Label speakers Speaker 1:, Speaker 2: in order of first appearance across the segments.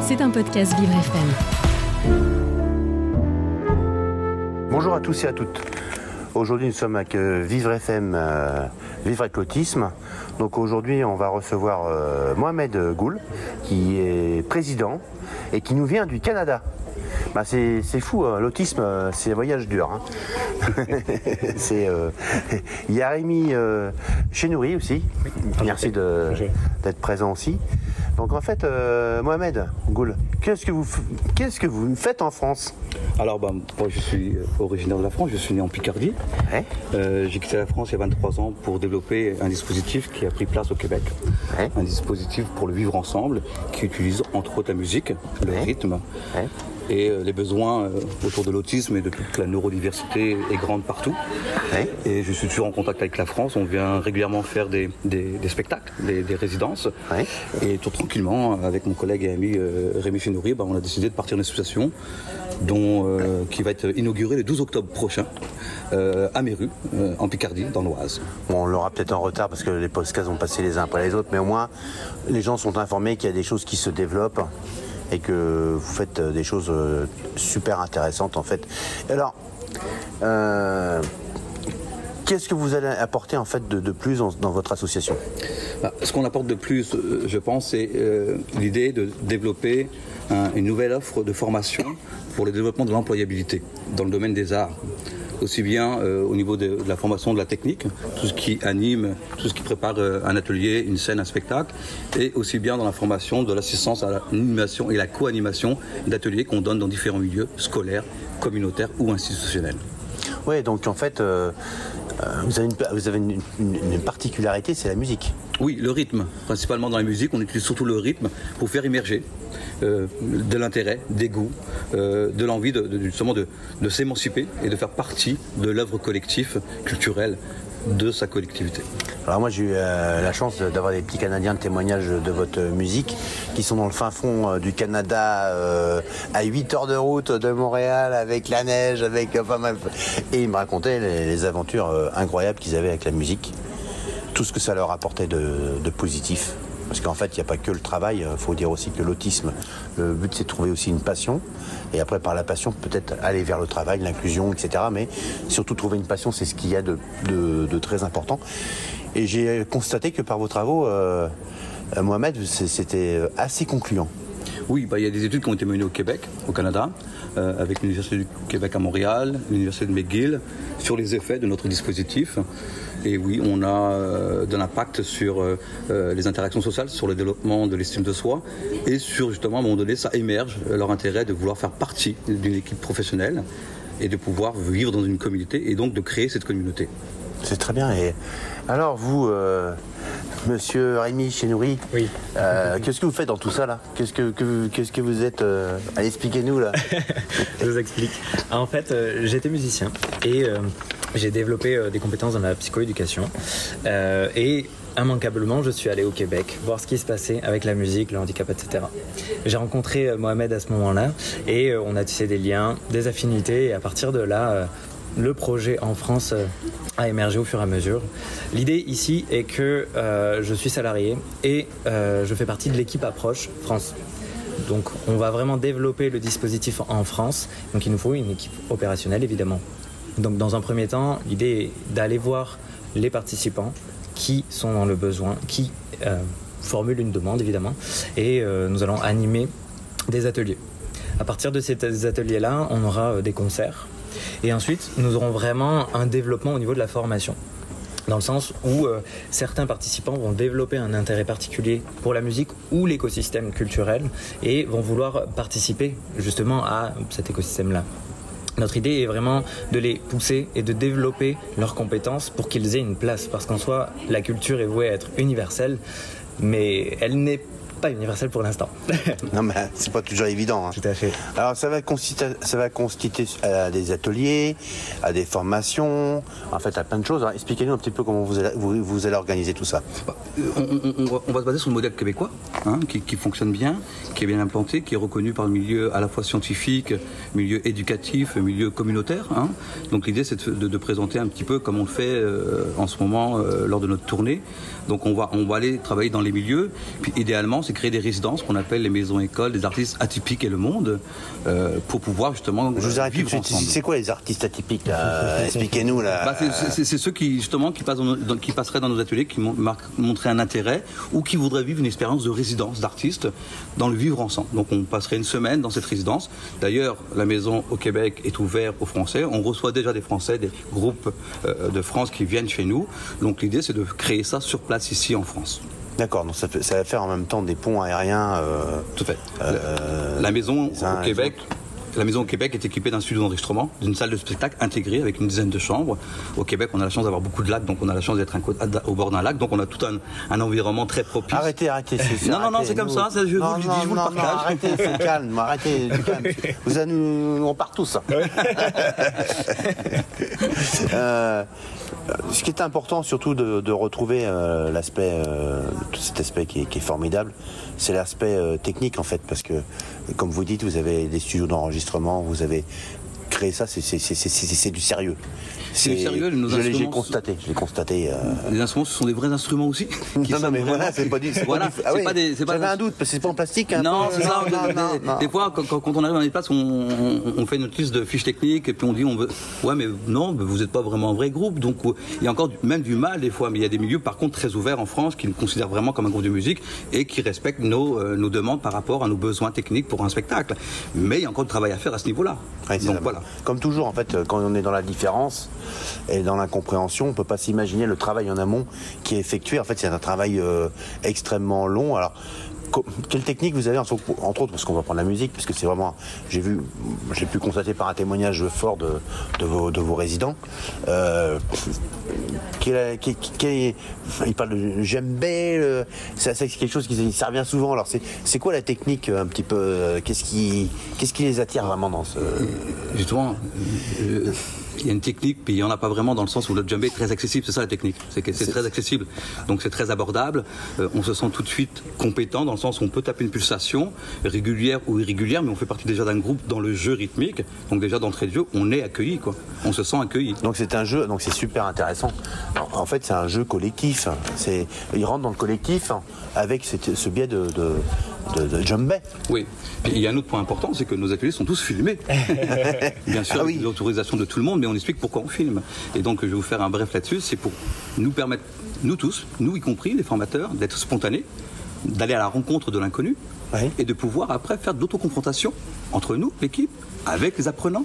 Speaker 1: C'est un podcast Vivre FM.
Speaker 2: Bonjour à tous et à toutes. Aujourd'hui, nous sommes avec euh, Vivre FM, euh, Vivre avec l'autisme. Donc aujourd'hui, on va recevoir euh, Mohamed Goul, qui est président et qui nous vient du Canada. Bah, c'est fou, hein. l'autisme, euh, c'est un voyage dur. hein. c'est, euh, Il y a Rémi euh, Chenouri aussi. Merci d'être présent aussi. Donc en fait, euh, Mohamed Goul, qu'est-ce que vous, qu'est-ce que vous faites en France?
Speaker 3: Alors, bah, moi, je suis euh, originaire de la France, je suis né en Picardie.
Speaker 2: Ouais.
Speaker 3: Euh, J'ai quitté la France il y a 23 ans pour développer un dispositif qui a pris place au Québec.
Speaker 2: Ouais.
Speaker 3: Un dispositif pour le vivre ensemble, qui utilise entre autres la musique, le
Speaker 2: Ouais.
Speaker 3: rythme. Et euh, les besoins euh, autour de l'autisme et de toute la neurodiversité est grande partout.
Speaker 2: Ouais.
Speaker 3: Et je suis toujours en contact avec la France. On vient régulièrement faire des, des- des spectacles, des, des résidences.
Speaker 2: Ouais.
Speaker 3: Et tout tranquillement, avec mon collègue et ami euh, Rémi Chenouri, bah, on a décidé de partir d'une association dont, euh, qui va être inaugurée le 12 octobre prochain euh, à Méru, euh, en Picardie, dans l'Oise.
Speaker 2: Bon, on l'aura peut-être en retard parce que les podcasts ont passé les uns après les autres, mais au moins les gens sont informés qu'il y a des choses qui se développent et que vous faites euh, des choses euh, super intéressantes en fait. Alors, euh, qu'est-ce que vous allez apporter en fait de, plus dans, votre association?
Speaker 3: Bah, Ce qu'on apporte de plus, je pense, c'est l'idée de développer un- une nouvelle offre de formation pour le développement de l'employabilité dans le domaine des arts. Aussi bien euh, au niveau de, la formation de la technique, tout ce qui anime, tout ce qui prépare euh, un atelier, une scène, un spectacle, et aussi bien dans la formation de l'assistance à l'animation et la co-animation d'ateliers qu'on donne dans différents milieux scolaires, communautaires ou institutionnels.
Speaker 2: Oui, donc en fait, euh, vous avez une, vous avez une- particularité, c'est la musique.
Speaker 3: Oui, le rythme. Principalement dans la musique, on utilise surtout le rythme pour faire immerger euh, de l'intérêt, des goûts, euh, de l'envie justement de s'émanciper et de faire partie de l'œuvre collective culturelle de sa collectivité.
Speaker 2: Alors moi j'ai eu euh, la chance d'avoir des petits Canadiens de témoignages de votre musique qui sont dans le fin fond euh, du Canada euh, à 8 heures de route de Montréal avec la neige, avec pas mal. Et ils me racontaient les, aventures incroyables qu'ils avaient avec la musique, tout ce que ça leur apportait de positif. Parce qu'en fait, il n'y a pas que le travail, il faut dire aussi que l'autisme, le but c'est de trouver aussi une passion. Et après, par la passion, peut-être aller vers le travail, l'inclusion, etc. Mais surtout trouver une passion, c'est ce qu'il y a de, très important. Et j'ai constaté que par vos travaux, euh, euh, Mohamed, c'était assez concluant.
Speaker 3: Oui, bah, il y a des études qui ont été menées au Québec, au Canada, euh, avec l'Université du Québec à Montréal, l'Université de McGill, sur les effets de notre dispositif. Et oui, on a euh, de l'impact sur euh, euh, les interactions sociales, sur le développement de l'estime de soi, et sur justement, à un moment donné, ça émerge leur intérêt de vouloir faire partie d'une équipe professionnelle et de pouvoir vivre dans une communauté et donc de créer cette communauté.
Speaker 2: C'est très bien. Et alors, vous, euh, monsieur Rémi Chenouri,
Speaker 4: Oui.
Speaker 2: euh, qu'est-ce que vous faites dans tout ça là? Qu'est-ce que, que- qu'est-ce que vous êtes euh, Allez, expliquez-nous là?
Speaker 4: Je vous explique. En fait, j'étais musicien et j'ai développé des compétences dans la psychoéducation. Et immanquablement, je suis allé au Québec voir ce qui se passait avec la musique, le handicap, etc. J'ai rencontré Mohamed à ce moment-là et on a tissé des liens, des affinités. Et à partir de là, le projet en France euh, a émergé au fur et à mesure. L'idée ici est que euh, je suis salarié et euh, je fais partie de l'équipe Approche France. Donc on va vraiment développer le dispositif en France. Donc il nous faut une équipe opérationnelle évidemment. Donc dans un premier temps, l'idée est d'aller voir les participants qui sont dans le besoin, qui euh, formulent une demande évidemment, et nous allons animer des ateliers. À partir de ces ateliers-là, on aura des concerts, et ensuite nous aurons vraiment un développement au niveau de la formation dans le sens où euh, certains participants vont développer un intérêt particulier pour la musique ou l'écosystème culturel et vont vouloir participer justement à cet écosystème-là. Notre idée est vraiment de les pousser et de développer leurs compétences pour qu'ils aient une place. Parce qu'en soi, la culture est vouée à être universelle, mais elle n'est pas universelle pour l'instant.
Speaker 2: non, mais c'est pas toujours évident. hein.
Speaker 4: Tout à fait.
Speaker 2: Alors, ça va consister, ça va consister à des ateliers, à des formations, en fait, à plein de choses. Alors, Expliquez-nous un petit peu comment vous allez, vous, vous allez organiser tout ça.
Speaker 3: Bah, euh, on, on- on va, on va se baser sur le modèle québécois, hein, qui, qui fonctionne bien, qui est bien implanté, qui est reconnu par le milieu à la fois scientifique, milieu éducatif, milieu communautaire. hein. Donc l'idée, c'est de, de- de présenter un petit peu comme on le fait euh, en ce moment euh, lors de notre tournée. Donc on va, on va aller travailler dans les milieux. Puis idéalement, c'est créer des résidences qu'on appelle les maisons écoles des artistes atypiques et le monde euh, pour pouvoir justement
Speaker 2: Je vous arrête tout de
Speaker 3: vivre ensemble.
Speaker 2: C'est quoi les artistes atypiques là? Expliquez-nous là.
Speaker 3: Bah, c'est- ceux qui justement qui, passent dans nos- dans- qui passeraient dans nos ateliers, qui montreraient un intérêt ou qui voudraient vivre une expérience de résidence d'artistes dans le vivre ensemble. Donc on passerait une semaine dans cette résidence. D'ailleurs, la maison au Québec est ouverte aux Français. On reçoit déjà des Français, des groupes euh, de France qui viennent chez nous. Donc l'idée c'est de créer ça sur place ici en France.
Speaker 2: D'accord, donc ça, va faire en même temps des ponts aériens. euh,
Speaker 3: Tout à fait.
Speaker 2: Euh,
Speaker 3: la maison au Québec. La maison au Québec est équipée d'un studio d'enregistrement, d'une salle de spectacle intégrée avec une dizaine de chambres. Au Québec, on a la chance d'avoir beaucoup de lacs, donc on a la chance d'être au bord d'un lac, donc on a tout un, un environnement très propice.
Speaker 2: Arrêtez, arrêtez. c'est-
Speaker 3: Non, non, non, c'est comme
Speaker 2: nous-
Speaker 3: ça, je vous
Speaker 2: Non,
Speaker 3: le dis,
Speaker 2: non,
Speaker 3: je vous le
Speaker 2: non,
Speaker 3: partage.
Speaker 2: non, arrêtez, c'est calme, arrêtez, du calme. Vous allez nous, on part tous. Euh, ce qui est important, surtout de, de retrouver euh, l'aspect, euh, tout cet aspect qui est, qui est formidable, c'est l'aspect technique en fait, parce que comme vous dites, vous avez des studios d'enregistrement, vous avez créé ça, c'est du sérieux.
Speaker 3: C'est sérieux, nos
Speaker 2: je l'ai- constaté, je l'ai constaté. euh,
Speaker 3: Les instruments, ce sont des vrais instruments aussi.
Speaker 2: non, non, mais voilà, c'est pas du.
Speaker 3: Voilà,
Speaker 2: pas
Speaker 3: des-
Speaker 2: J'avais un doute, parce que c'est pas en plastique. un
Speaker 3: Non, c'est ça.
Speaker 2: non,
Speaker 3: des,
Speaker 2: non,
Speaker 3: des-
Speaker 2: non.
Speaker 3: des fois, quand, on arrive dans les places, on, on- on fait notre liste de fiches techniques et puis on dit, on veut, ouais, mais non, mais vous n'êtes pas vraiment un vrai groupe. Donc, euh, il y a encore du- même du mal des fois. Mais il y a des milieux, par contre, très ouverts en France qui nous considèrent vraiment comme un groupe de musique et qui respectent nos, euh, nos demandes par rapport à nos besoins techniques pour un spectacle. Mais il y a encore du travail à faire à ce niveau-là.
Speaker 2: Ouais, c'est
Speaker 3: Donc
Speaker 2: ça.
Speaker 3: voilà.
Speaker 2: Comme toujours, en fait, quand on est dans la différence et dans l'incompréhension, on peut pas s'imaginer le travail en amont qui est effectué. En fait, c'est un travail euh, extrêmement long. Alors, quelle technique vous avez, entre, autres, parce qu'on va prendre la musique, parce que c'est vraiment, j'ai vu, j'ai pu constater par un témoignage fort de, vos, de vos résidents. Euh, quel il parle de djembé, ça, c'est quelque chose qui ça revient souvent. Alors, c'est, quoi la technique euh, un petit peu euh, Qu'est-ce qui, qu'est-ce qui les attire vraiment dans ce
Speaker 3: Justement, euh, il y a une technique, puis il n'y en a pas vraiment dans le sens où le djembé est très accessible. C'est ça la technique. C'est que c'est très accessible. Donc c'est très abordable. Euh, on se sent tout de suite compétent dans le sens où on peut taper une pulsation régulière ou irrégulière, mais on fait partie déjà d'un groupe dans le jeu rythmique. Donc déjà d'entrée de jeu, on est accueilli, quoi. On se sent accueilli.
Speaker 2: Donc c'est un jeu, donc c'est super intéressant. En, en fait, c'est un jeu collectif. C'est, il rentre dans le collectif avec cette- ce biais de, de, de, de.
Speaker 3: Oui. Puis il y a un autre point important, c'est que nos ateliers sont tous filmés. Bien sûr,
Speaker 2: Ah
Speaker 3: avec
Speaker 2: oui.
Speaker 3: l'autorisation de tout le monde, mais on explique pourquoi on filme. Et donc, je vais vous faire un bref là-dessus. C'est pour nous permettre, nous tous, nous y compris, les formateurs, d'être spontanés, d'aller à la rencontre de l'inconnu
Speaker 2: Oui.
Speaker 3: et de pouvoir après faire de l'autoconfrontation entre nous, l'équipe, avec les apprenants.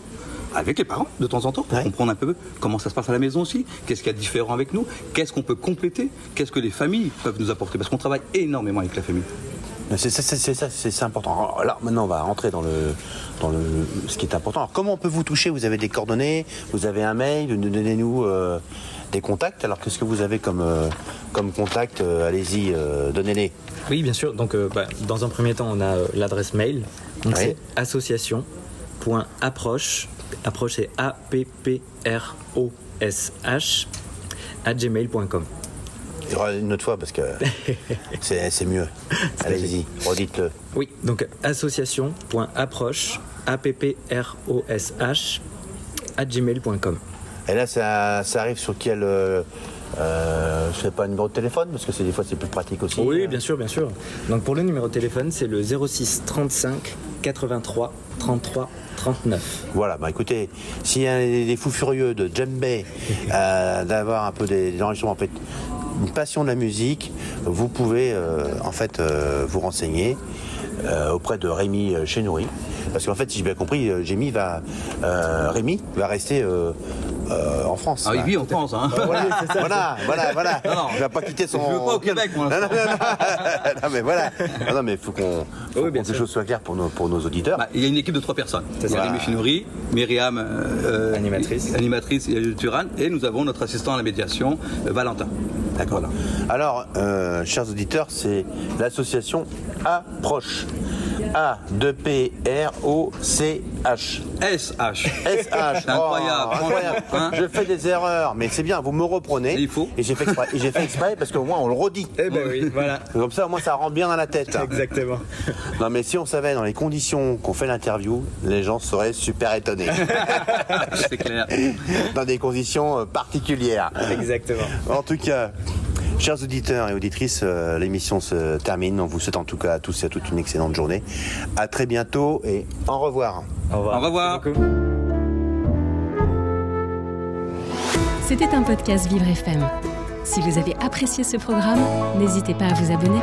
Speaker 3: Avec les parents, de temps en temps, pour
Speaker 2: Ouais.
Speaker 3: comprendre un peu comment ça se passe à la maison aussi, qu'est-ce qu'il y a de différent avec nous, qu'est-ce qu'on peut compléter, qu'est-ce que les familles peuvent nous apporter, parce qu'on travaille énormément avec la famille.
Speaker 2: C'est ça, c'est important. Alors maintenant, on va rentrer dans le, dans le, ce qui est important. Alors comment on peut vous toucher? Vous avez des coordonnées, vous avez un mail, donnez-nous euh, des contacts. Alors qu'est-ce que vous avez comme, euh, comme contact? Euh, Allez-y, euh, donnez-les.
Speaker 4: Oui, bien sûr. Donc, bah, dans un premier temps, on a l'adresse mail. Donc,
Speaker 2: Oui.
Speaker 4: c'est association.approche. Approche, c'est A-P-P-R-O-S-H, à gmail.com.
Speaker 2: Une autre fois parce que c'est c'est mieux. Allez-y, redites-le.
Speaker 4: Oui, donc association.approche, A-P-P-R-O-S-H, à gmail.com.
Speaker 2: Et là, ça, ça arrive sur quel euh, euh, je sais pas un numéro de téléphone parce que c'est des fois c'est plus pratique aussi.
Speaker 4: Oui,
Speaker 2: euh.
Speaker 4: bien sûr, bien sûr. Donc, pour le numéro de téléphone, c'est le 06 35 83 33 39.
Speaker 2: Voilà, bah écoutez, s'il y a des, des fous furieux de djembé, euh, d'avoir un peu des, des enregistrements, en fait, une passion de la musique, vous pouvez euh, en fait euh, vous renseigner euh, auprès de Rémi Chenouri. Parce qu'en fait, si j'ai bien compris, Jémy va, euh, Rémi va rester euh, euh, en France.
Speaker 3: Ah, il vit en France, hein.
Speaker 2: Voilà, voilà, voilà, voilà.
Speaker 3: Non, non.
Speaker 2: Il va pas quitter son.
Speaker 3: Je veux pas au Québec, moi.
Speaker 2: Non, non, non, non. Non, mais voilà. Non, non, mais il faut qu'on
Speaker 4: Oui, bien
Speaker 2: que les choses soient claires pour nos, pour nos auditeurs.
Speaker 3: Bah, il y a une équipe de trois personnes.
Speaker 2: Ça.
Speaker 3: Rémi Chinouri, Myriam, euh,
Speaker 4: Animatrice.
Speaker 3: animatrice et Turan, et nous avons notre assistant à la médiation, Valentin.
Speaker 2: D'accord. Alors, euh, chers auditeurs, c'est l'association Approche. A-2-P-R-O-C-H.
Speaker 3: SH.
Speaker 2: S-H.
Speaker 3: C'est incroyable,
Speaker 2: Oh, incroyable.
Speaker 3: hein
Speaker 2: Je fais des erreurs, mais c'est bien, vous me reprenez.
Speaker 3: Il faut.
Speaker 2: Et j'ai fait exprès, et j'ai fait exprès parce qu'au moins on le redit.
Speaker 4: Eh ben oui, voilà.
Speaker 2: Comme ça, au moins, ça rentre bien dans la tête.
Speaker 4: Exactement.
Speaker 2: Non, mais si on savait dans les conditions qu'on fait l'interview, les gens seraient super étonnés.
Speaker 3: C'est clair.
Speaker 2: dans des conditions euh, particulières.
Speaker 4: Exactement.
Speaker 2: En tout cas, Chers auditeurs et auditrices, euh, l'émission se termine. On vous souhaite en tout cas à tous et à toutes une excellente journée. À très bientôt et au revoir.
Speaker 4: Au revoir.
Speaker 3: Au revoir.
Speaker 1: C'était un podcast Vivre FM. Si vous avez apprécié ce programme, n'hésitez pas à vous abonner.